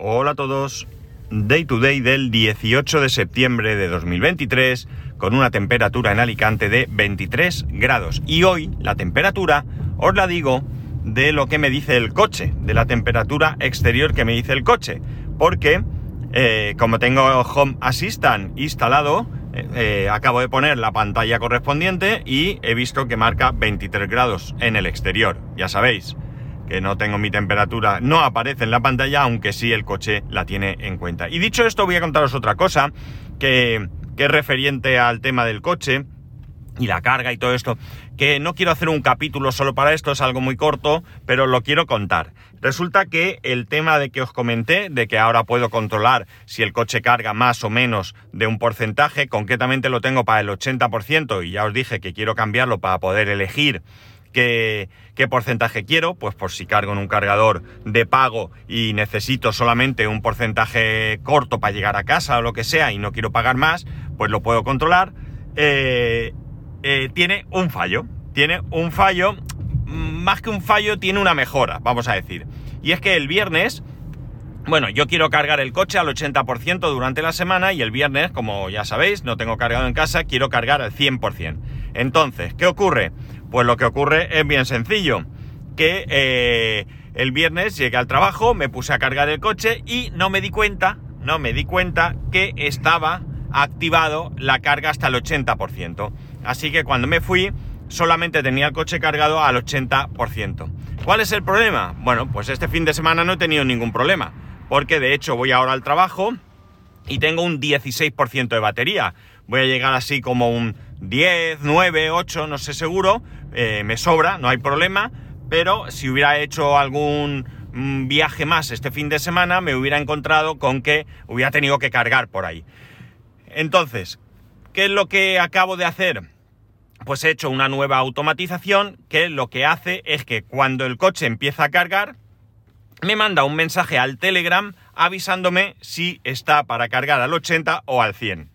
Hola a todos. Day to day del 18 de septiembre de 2023 con una temperatura en Alicante de 23 grados. Y hoy la temperatura os la digo de lo que me dice el coche, de la temperatura exterior que me dice el coche. Porque eh, como tengo Home Assistant instalado, eh, eh, acabo de poner la pantalla correspondiente y he visto que marca 23 grados en el exterior. Ya sabéis que no tengo mi temperatura, no aparece en la pantalla, aunque sí el coche la tiene en cuenta. Y dicho esto, voy a contaros otra cosa que, que es referente al tema del coche y la carga y todo esto, que no quiero hacer un capítulo solo para esto, es algo muy corto, pero lo quiero contar. Resulta que el tema de que os comenté, de que ahora puedo controlar si el coche carga más o menos de un porcentaje, concretamente lo tengo para el 80% y ya os dije que quiero cambiarlo para poder elegir qué, porcentaje quiero, pues por si cargo en un cargador de pago y necesito solamente un porcentaje corto para llegar a casa o lo que sea y no quiero pagar más, pues lo puedo controlar. Eh, eh, tiene un fallo. Tiene un fallo, más que un fallo, tiene una mejora, vamos a decir. Y es que el viernes, bueno, yo quiero cargar el coche al 80% durante la semana y el viernes, como ya sabéis, no tengo cargado en casa, quiero cargar al 100%. Entonces, ¿qué ocurre? Pues lo que ocurre es bien sencillo, que eh, el viernes llegué al trabajo, me puse a cargar el coche y no me di cuenta, no me di cuenta que estaba activado la carga hasta el 80%. Así que cuando me fui, solamente tenía el coche cargado al 80%. ¿Cuál es el problema? Bueno, pues este fin de semana no he tenido ningún problema, porque de hecho voy ahora al trabajo y tengo un 16% de batería. Voy a llegar así como un 10, 9, 8, no sé seguro, eh, me sobra, no hay problema, pero si hubiera hecho algún mm, viaje más este fin de semana, me hubiera encontrado con que hubiera tenido que cargar por ahí. Entonces, ¿qué es lo que acabo de hacer? Pues he hecho una nueva automatización que lo que hace es que cuando el coche empieza a cargar, me manda un mensaje al Telegram avisándome si está para cargar al 80 o al 100.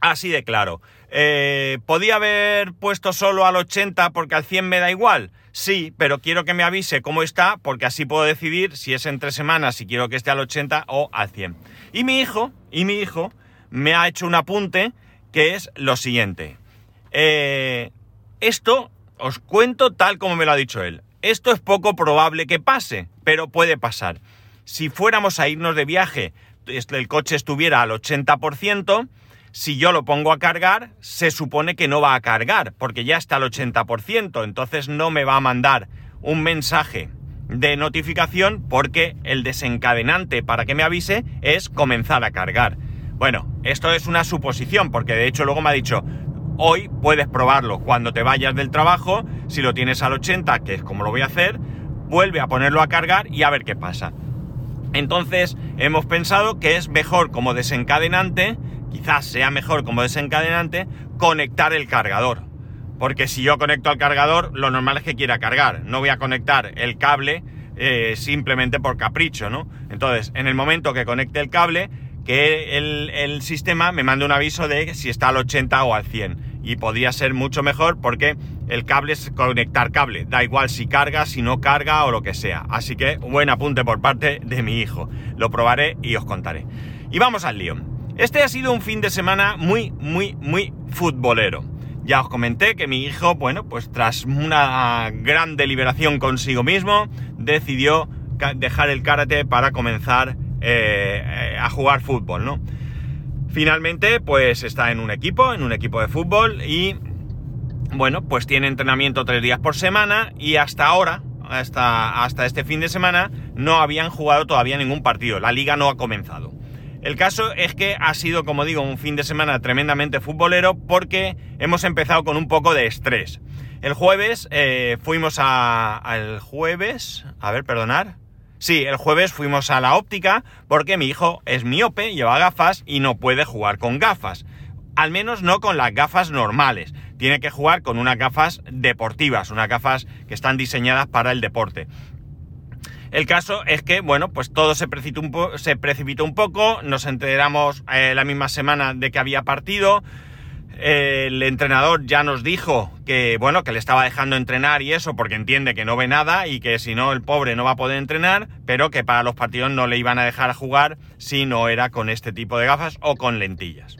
Así de claro. Eh, ¿Podía haber puesto solo al 80 porque al 100 me da igual? Sí, pero quiero que me avise cómo está porque así puedo decidir si es entre semanas, si quiero que esté al 80 o al 100. Y mi hijo, y mi hijo me ha hecho un apunte que es lo siguiente. Eh, esto os cuento tal como me lo ha dicho él. Esto es poco probable que pase, pero puede pasar. Si fuéramos a irnos de viaje, el coche estuviera al 80%, si yo lo pongo a cargar, se supone que no va a cargar, porque ya está al 80%, entonces no me va a mandar un mensaje de notificación porque el desencadenante para que me avise es comenzar a cargar. Bueno, esto es una suposición, porque de hecho luego me ha dicho, hoy puedes probarlo cuando te vayas del trabajo, si lo tienes al 80, que es como lo voy a hacer, vuelve a ponerlo a cargar y a ver qué pasa. Entonces hemos pensado que es mejor como desencadenante, quizás sea mejor como desencadenante, conectar el cargador. Porque si yo conecto al cargador, lo normal es que quiera cargar. No voy a conectar el cable eh, simplemente por capricho, ¿no? Entonces, en el momento que conecte el cable, que el, sistema me mande un aviso de si está al 80 o al 100. Y podría ser mucho mejor porque el cable es conectar cable. Da igual si carga, si no carga o lo que sea. Así que buen apunte por parte de mi hijo. Lo probaré y os contaré. Y vamos al lío. Este ha sido un fin de semana muy, muy, muy futbolero. Ya os comenté que mi hijo, bueno, pues tras una gran deliberación consigo mismo, decidió dejar el karate para comenzar eh, a jugar fútbol, ¿no? Finalmente, pues está en un equipo, en un equipo de fútbol y, bueno, pues tiene entrenamiento tres días por semana y hasta ahora, hasta, hasta este fin de semana, no habían jugado todavía ningún partido. La liga no ha comenzado. El caso es que ha sido, como digo, un fin de semana tremendamente futbolero porque hemos empezado con un poco de estrés. El jueves eh, fuimos a... al jueves... A ver, perdonar. Sí, el jueves fuimos a la óptica porque mi hijo es miope, lleva gafas y no puede jugar con gafas. Al menos no con las gafas normales. Tiene que jugar con unas gafas deportivas, unas gafas que están diseñadas para el deporte. El caso es que, bueno, pues todo se precipitó un, poco, nos enteramos eh, la misma semana de que había partido, El entrenador ya nos dijo que, bueno, que le estaba dejando entrenar y eso porque entiende que no ve nada y que si no el pobre no va a poder entrenar, pero que para los partidos no le iban a dejar jugar si no era con este tipo de gafas o con lentillas.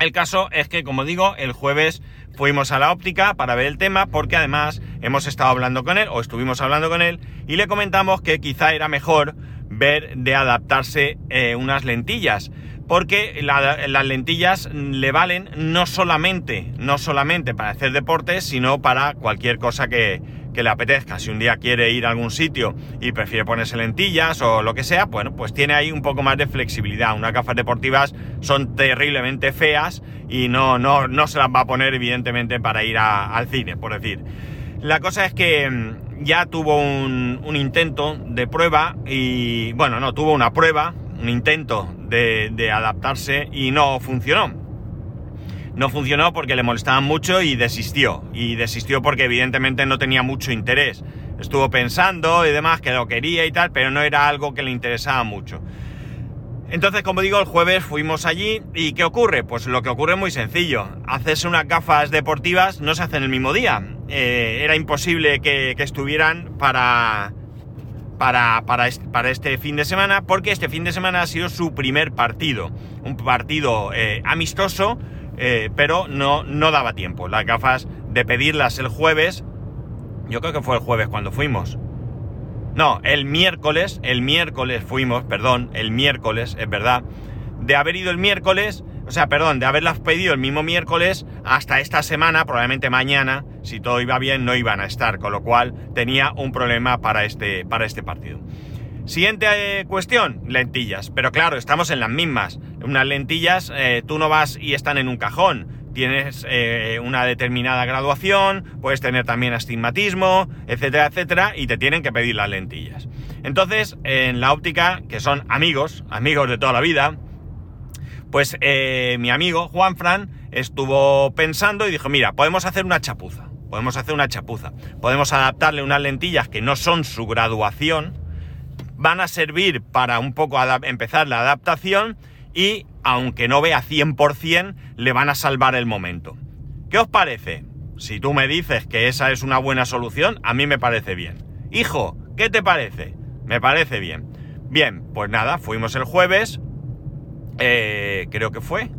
El caso es que, como digo, el jueves fuimos a la óptica para ver el tema porque además hemos estado hablando con él o estuvimos hablando con él y le comentamos que quizá era mejor ver de adaptarse eh, unas lentillas porque las lentillas le valen no solamente, no solamente para hacer deportes, sino para cualquier cosa que, que, le apetezca. Si un día quiere ir a algún sitio y prefiere ponerse lentillas o lo que sea, bueno, pues tiene ahí un poco más de flexibilidad. Unas gafas deportivas son terriblemente feas y no, no, no se las va a poner, evidentemente, para ir al cine, por decir. La cosa es que mm, ya tuvo un, un intento de prueba y, bueno, no, tuvo una prueba un intento de, adaptarse y no funcionó. No funcionó porque le molestaban mucho y desistió. Y desistió porque evidentemente no tenía mucho interés. Estuvo pensando y demás que lo quería y tal, pero no era algo que le interesaba mucho. Entonces, como digo, el jueves fuimos allí y ¿qué ocurre? Pues lo que ocurre es muy sencillo. Hacerse unas gafas deportivas no se hacen el mismo día. Eh, era imposible que estuvieran para, para, para, este, fin de semana, porque este fin de semana ha sido su primer partido. Un partido eh, amistoso, eh, pero no, no daba tiempo. Las gafas de pedirlas el jueves, yo creo que fue el jueves cuando fuimos. No, el miércoles, el miércoles fuimos, perdón, el miércoles, es verdad. De haber ido el miércoles, o sea, perdón, de haberlas pedido el mismo miércoles hasta esta semana, probablemente mañana, si todo iba bien, no iban a estar, con lo cual tenía un problema para este, para este partido. Siguiente eh, cuestión, lentillas. Pero claro, estamos en las mismas. Unas lentillas, eh, tú no vas y están en un cajón. Tienes eh, una determinada graduación, puedes tener también astigmatismo, etcétera, etcétera, y te tienen que pedir las lentillas. Entonces, en la óptica, que son amigos, amigos de toda la vida, pues eh, mi amigo Juan Fran estuvo pensando y dijo, mira, podemos hacer una chapuza, podemos hacer una chapuza, podemos adaptarle unas lentillas que no son su graduación, van a servir para un poco empezar la adaptación y, aunque no vea 100%, le van a salvar el momento. ¿Qué os parece? Si tú me dices que esa es una buena solución, a mí me parece bien. Hijo, ¿qué te parece? Me parece bien. Bien, pues nada, fuimos el jueves, eh, creo que fue.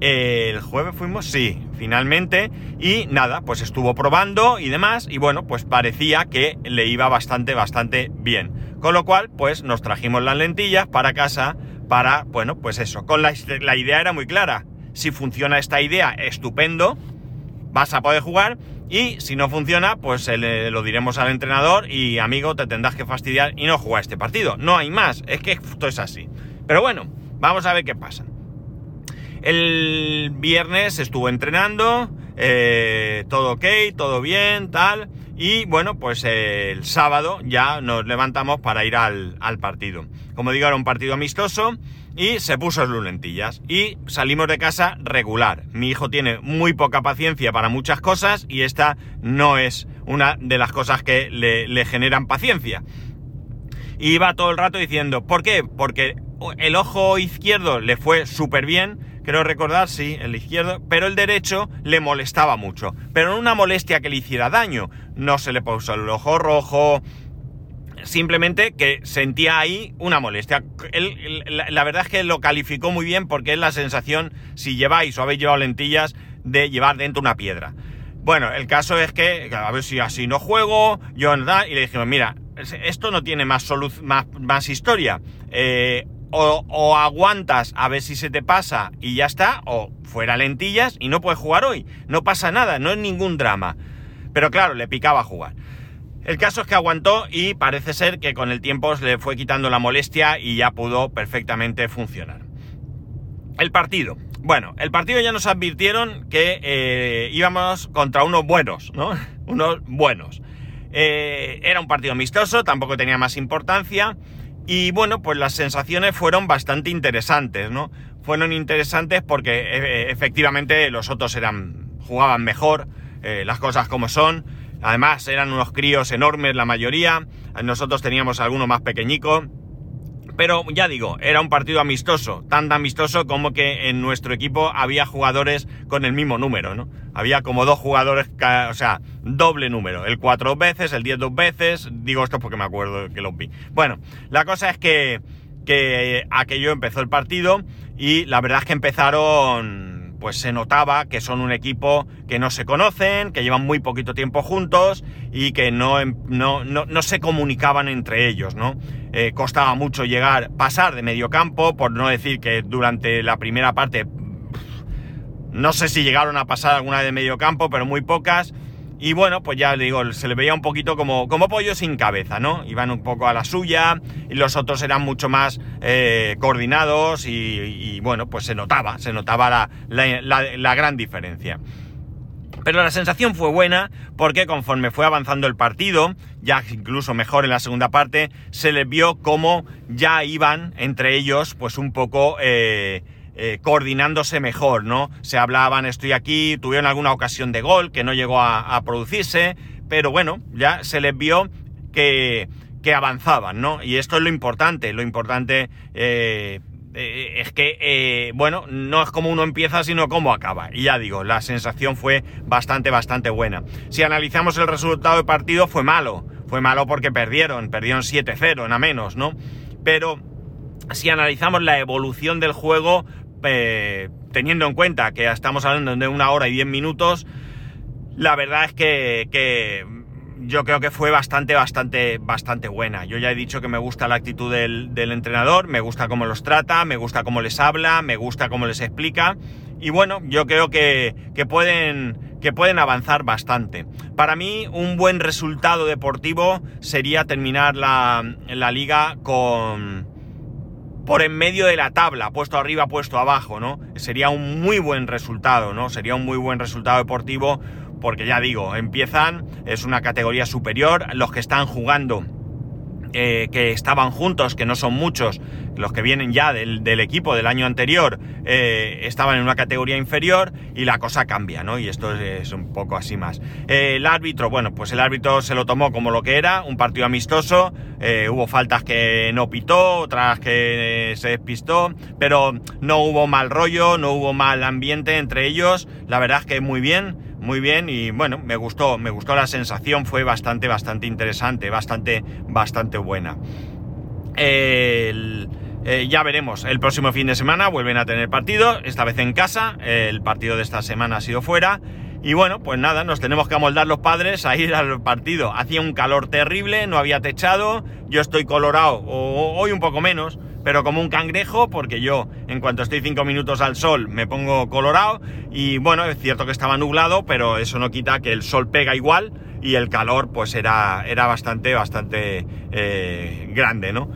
el jueves fuimos, sí, finalmente. Y nada, pues estuvo probando y demás. Y bueno, pues parecía que le iba bastante, bastante bien. Con lo cual, pues nos trajimos las lentillas para casa para, bueno, pues eso. Con la, idea era muy clara. Si funciona esta idea, estupendo. Vas a poder jugar. Y si no funciona, pues lo diremos al entrenador y amigo, te tendrás que fastidiar y no jugar este partido. No hay más, es que esto es así. Pero bueno, Vamos a ver qué pasa. El viernes estuvo entrenando, eh, todo ok, todo bien, tal. Y bueno, pues el sábado ya nos levantamos para ir al, partido. Como digo, era un partido amistoso y se puso sus lentillas. Y salimos de casa regular. Mi hijo tiene muy poca paciencia para muchas cosas y esta no es una de las cosas que le, generan paciencia. Y iba todo el rato diciendo, ¿por qué? Porque el ojo izquierdo le fue súper bien, creo recordar, sí, el izquierdo, pero el derecho le molestaba mucho. Pero no una molestia que le hiciera daño. No se le puso el ojo rojo, simplemente que sentía ahí una molestia. la, verdad es que lo calificó muy bien porque es la sensación, si lleváis o habéis llevado lentillas, de llevar dentro una piedra. Bueno, el caso es que, a ver si así no juego, yo nada, y le dijimos, mira, esto no tiene más, más, más historia. Eh, o, aguantas a ver si se te pasa y ya está, o fuera lentillas y no puedes jugar hoy. No pasa nada, no es ningún drama. Pero claro, le picaba jugar. El caso es que aguantó y parece ser que con el tiempo se le fue quitando la molestia y ya pudo perfectamente funcionar. El partido. Bueno, el partido ya nos advirtieron que eh, íbamos contra unos buenos, ¿no? unos buenos. Eh, era un partido amistoso, tampoco tenía más importancia. Y bueno, pues las sensaciones fueron bastante interesantes, ¿no? Fueron interesantes porque e, e, efectivamente los otros eran, jugaban mejor, eh, las cosas como son. Además eran unos críos enormes la mayoría, nosotros teníamos alguno más pequeñico. pero ya digo, era un partido amistoso, tan amistoso como que en nuestro equipo había jugadores con el mismo número, ¿no? Había como dos jugadores, o sea, doble número, el cuatro veces, el diez dos veces, digo esto porque me acuerdo que lo vi. Bueno, la cosa es que, que aquello empezó el partido y la verdad es que empezaron pues se notaba que son un equipo que no se conocen, que llevan muy poquito tiempo juntos y que no, em, no, no, se comunicaban entre ellos, ¿no? Eh, costaba mucho llegar, pasar de medio campo, por no decir que durante la primera parte, no sé si llegaron a pasar alguna de medio campo, pero muy pocas. Y bueno, pues ya digo, se le veía un poquito como, como pollo sin cabeza, ¿no? Iban un poco a la suya y los otros eran mucho más eh, coordinados y, bueno, pues se notaba, se notaba la, gran diferencia. Pero la sensación fue buena porque conforme fue avanzando el partido, ya incluso mejor en la segunda parte, se les vio como ya iban entre ellos pues un poco... Eh, eh, coordinándose mejor, ¿no? Se hablaban, estoy aquí, tuvieron alguna ocasión de gol que no llegó a, producirse, pero bueno, ya se les vio que, que, avanzaban, ¿no? Y esto es lo importante, lo importante eh, eh, es que, bueno, no es como uno empieza, sino cómo acaba. Y ya digo, la sensación fue bastante, bastante buena. Si analizamos el resultado del partido, fue malo. Fue malo porque perdieron, perdieron 7-0, a menos, ¿no? Pero si analizamos la evolución del juego, eh, teniendo en cuenta que estamos hablando de una hora y diez minutos, la verdad es que, yo creo que fue bastante, bastante, bastante buena. Yo ya he dicho que me gusta la actitud del, entrenador, me gusta cómo los trata, me gusta cómo les habla, me gusta cómo les explica. Y bueno, yo creo que, pueden, que pueden avanzar bastante. Para mí, un buen resultado deportivo sería terminar la, la liga con, por en medio de la tabla, puesto arriba, puesto abajo, ¿no? Sería un muy buen resultado, ¿no? Sería un muy buen resultado deportivo porque ya digo, empiezan, es una categoría superior, los que están jugando eh, que estaban juntos, que no son muchos, los que vienen ya del, equipo del año anterior, eh, estaban en una categoría inferior y la cosa cambia, ¿no? Y esto es, un poco así más. Eh, el árbitro, bueno, pues el árbitro se lo tomó como lo que era, un partido amistoso, hubo faltas que no pitó, otras que se despistó, pero no hubo mal rollo, no hubo mal ambiente entre ellos, la verdad es que muy bien muy bien y bueno, me gustó, me gustó la sensación, fue bastante, bastante interesante, bastante, bastante buena. Eh, ya veremos, el próximo fin de semana vuelven a tener partido, esta vez en casa, el partido de esta semana ha sido fuera. Y bueno, pues nada, nos tenemos que amoldar los padres a ir al partido. Hacía un calor terrible, no había techado, yo estoy colorado, o hoy un poco menos, pero como un cangrejo, porque yo en cuanto estoy cinco minutos al sol me pongo colorado y bueno, es cierto que estaba nublado, pero eso no quita que el sol pega igual y el calor pues era, era bastante, bastante eh, grande, ¿no?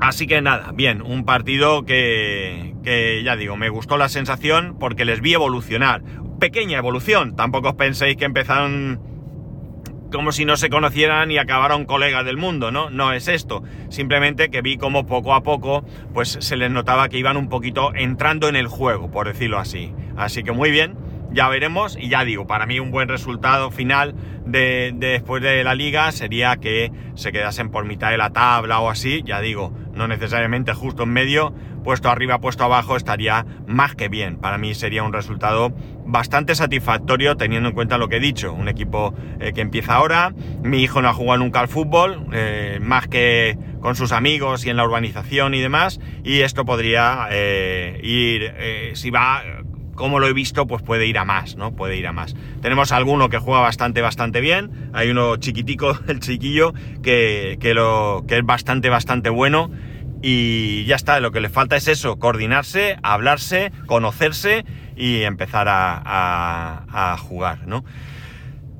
Así que nada, bien, un partido que, que ya digo, me gustó la sensación porque les vi evolucionar. Pequeña evolución, tampoco os penséis que empezaron como si no se conocieran y acabaron colegas del mundo, ¿no? No es esto. Simplemente que vi como poco a poco, pues se les notaba que iban un poquito entrando en el juego, por decirlo así. Así que muy bien, ya veremos. Y ya digo, para mí un buen resultado final de, después de la liga sería que se quedasen por mitad de la tabla o así. Ya digo, no necesariamente justo en medio, puesto arriba, puesto abajo, estaría más que bien. Para mí sería un resultado bastante satisfactorio teniendo en cuenta lo que he dicho. Un equipo eh, que empieza ahora, mi hijo no ha jugado nunca al fútbol, eh, más que con sus amigos y en la urbanización y demás, y esto podría eh, ir, si va como lo he visto, pues puede ir a más, ¿no? Puede ir a más. Tenemos alguno que juega bastante, bastante bien. Hay uno chiquitico, el chiquillo, que, lo, que es bastante, bastante bueno y ya está, lo que le falta es eso, coordinarse, hablarse, conocerse y empezar a, jugar, ¿no?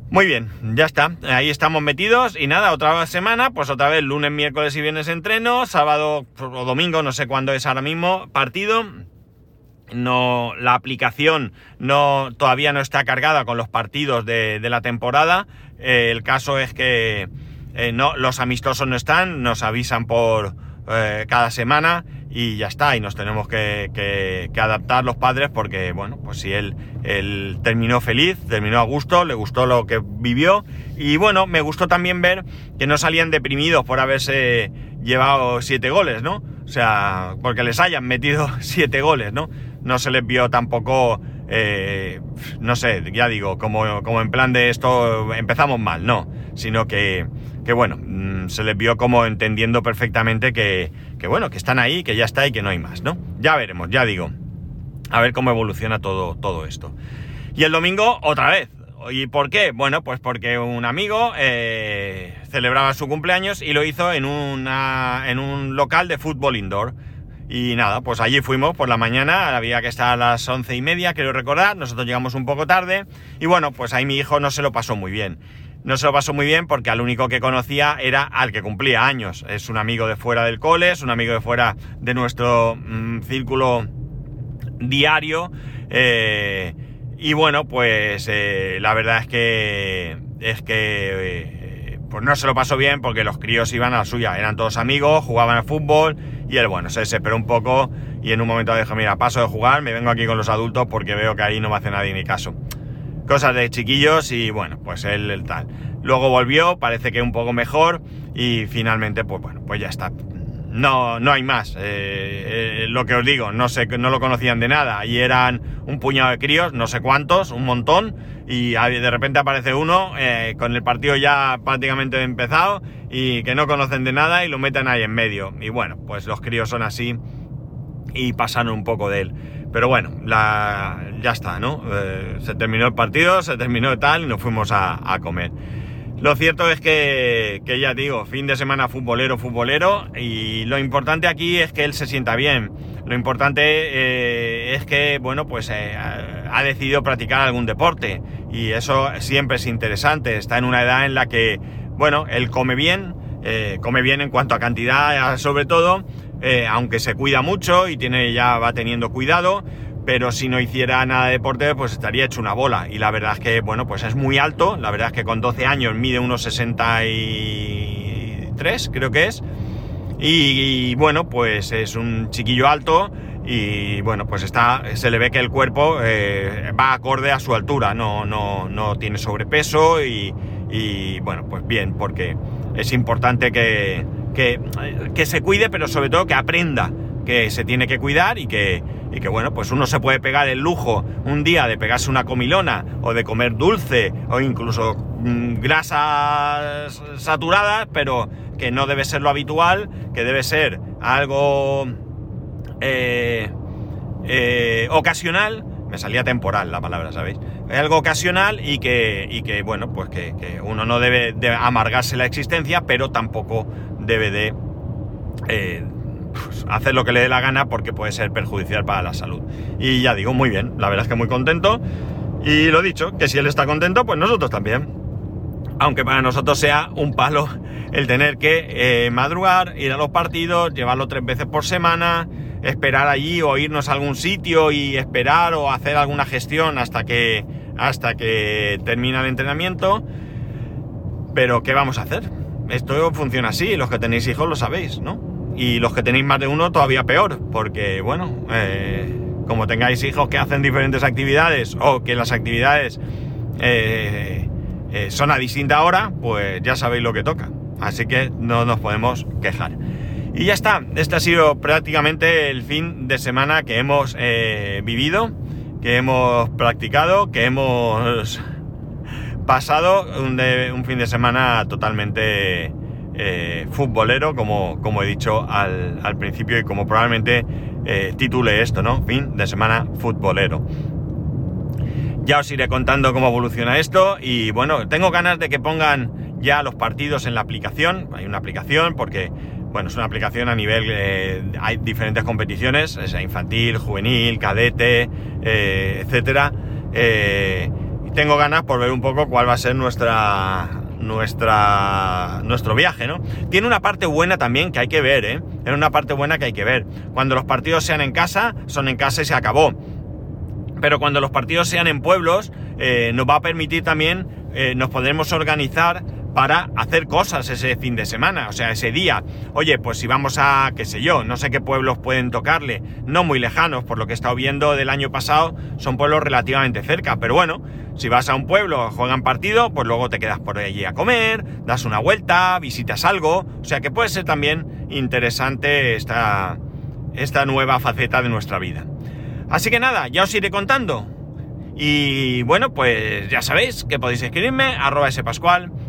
Muy bien, ya está, ahí estamos metidos y nada, otra semana, pues otra vez lunes, miércoles y viernes entreno, sábado o domingo, no sé cuándo es ahora mismo, partido. No, la aplicación no, todavía no está cargada con los partidos de, la temporada. Eh, el caso es que eh, no, los amistosos no están, nos avisan por, eh, cada semana y ya está, y nos tenemos que, adaptar los padres porque, bueno, pues si él terminó feliz, terminó a gusto, le gustó lo que vivió y bueno, me gustó también ver que no salían deprimidos por haberse llevado siete goles, ¿no? O sea, porque les hayan metido siete goles, ¿no? No se les vio tampoco, eh, no sé, ya digo, como, como en plan de esto empezamos mal, no, sino que, que bueno, mm, se les vio como entendiendo perfectamente que, que bueno, que están ahí, que ya está y que no hay más, ¿no? Ya veremos, ya digo. A ver cómo evoluciona todo, todo esto. Y el domingo, otra vez. ¿Y por qué? Bueno, pues porque un amigo eh, celebraba su cumpleaños y lo hizo en, en un local de fútbol indoor. Y nada, pues allí fuimos por la mañana, había que estar a las once y media, quiero recordar, nosotros llegamos un poco tarde y bueno, pues ahí mi hijo no se lo pasó muy bien no se lo pasó muy bien porque al único que conocía era al que cumplía años. Es un amigo de fuera del cole, es un amigo de fuera de nuestro mm, círculo diario. Eh, y bueno, pues eh, la verdad es que es que eh, pues no se lo pasó bien porque los críos iban a la suya, eran todos amigos, jugaban al fútbol y él bueno, se desesperó un poco y en un momento dijo, mira, paso de jugar, me vengo aquí con los adultos porque veo que ahí no me hace nadie ni caso cosas de chiquillos y bueno, pues él el tal. Luego volvió, parece que un poco mejor y finalmente pues bueno, pues ya está. No, no hay más. Eh, eh, lo que os digo, no sé, no lo conocían de nada y eran un puñado de críos, no sé cuántos, un montón y de repente aparece uno eh, con el partido ya prácticamente empezado y que no conocen de nada y lo meten ahí en medio. Y bueno, pues los críos son así y pasaron un poco de él. Pero bueno, ya está, ¿no? Se terminó el partido, se terminó tal y nos fuimos a, comer. Lo cierto es que, ya digo, fin de semana futbolero, futbolero, y lo importante aquí es que él se sienta bien. Lo importante eh, es que, bueno, pues eh, ha decidido practicar algún deporte, y eso siempre es interesante. Está en una edad en la que, bueno, él come bien, come bien en cuanto a cantidad, sobre todo, eh, aunque se cuida mucho y tiene, ya va teniendo cuidado, pero si no hiciera nada de deporte, pues estaría hecho una bola. Y la verdad es que, bueno, pues es muy alto, la verdad es que con 12 años mide unos 63, creo que es. Y, bueno, pues es un chiquillo alto y bueno, pues está, se le ve que el cuerpo eh, va acorde a su altura, no, no, no tiene sobrepeso y, y bueno, pues bien, porque es importante que, que, se cuide, pero sobre todo que aprenda que se tiene que cuidar y que, y que, bueno, pues uno se puede pegar el lujo un día de pegarse una comilona o de comer dulce o incluso mm, grasas saturadas, pero que no debe ser lo habitual, que debe ser algo eh, eh, ocasional, me salía temporal la palabra, ¿sabéis? Algo ocasional y que, y que bueno, pues que, uno no debe de amargarse la existencia, pero tampoco debe de eh, pues, hacer lo que le dé la gana porque puede ser perjudicial para la salud. Y ya digo, muy bien, la verdad es que muy contento. Y lo dicho, que si él está contento, pues nosotros también. Aunque para nosotros sea un palo el tener que eh, madrugar, ir a los partidos, llevarlo tres veces por semana, esperar allí o irnos a algún sitio y esperar o hacer alguna gestión hasta que, hasta que termina el entrenamiento. Pero ¿qué vamos a hacer? esto funciona así, los que tenéis hijos lo sabéis, ¿no? Y los que tenéis más de uno todavía peor, porque bueno, eh, como tengáis hijos que hacen diferentes actividades o que las actividades eh, eh, son a distinta hora, pues ya sabéis lo que toca. Así que no nos podemos quejar. Y ya está, este ha sido prácticamente el fin de semana que hemos vivido, que hemos practicado, que hemos pasado un, un fin de semana totalmente eh, futbolero, como, como he dicho al, principio y como probablemente eh, titule esto, ¿no? Fin de semana futbolero. Ya os iré contando cómo evoluciona esto y bueno, tengo ganas de que pongan ya los partidos en la aplicación. Hay una aplicación porque, bueno, es una aplicación a nivel, eh, hay diferentes competiciones, es infantil, juvenil, cadete, etcétera tengo ganas por ver un poco cuál va a ser nuestra, nuestra, nuestro viaje, ¿no? Tiene una parte buena también que hay que ver, ¿eh? Tiene una parte buena que hay que ver. Cuando los partidos sean en casa, son en casa y se acabó. Pero cuando los partidos sean en pueblos, eh, nos va a permitir también, eh, nos podremos organizar para hacer cosas ese fin de semana, o sea, ese día. Oye, pues si vamos a, qué sé yo, no sé qué pueblos pueden tocarle, no muy lejanos, por lo que he estado viendo del año pasado, son pueblos relativamente cerca, pero bueno, si vas a un pueblo, juegan partido, pues luego te quedas por allí a comer, das una vuelta, visitas algo, o sea que puede ser también interesante esta, esta nueva faceta de nuestra vida. Así que nada, ya os iré contando. Y bueno, pues ya sabéis que podéis escribirme arroba spascual,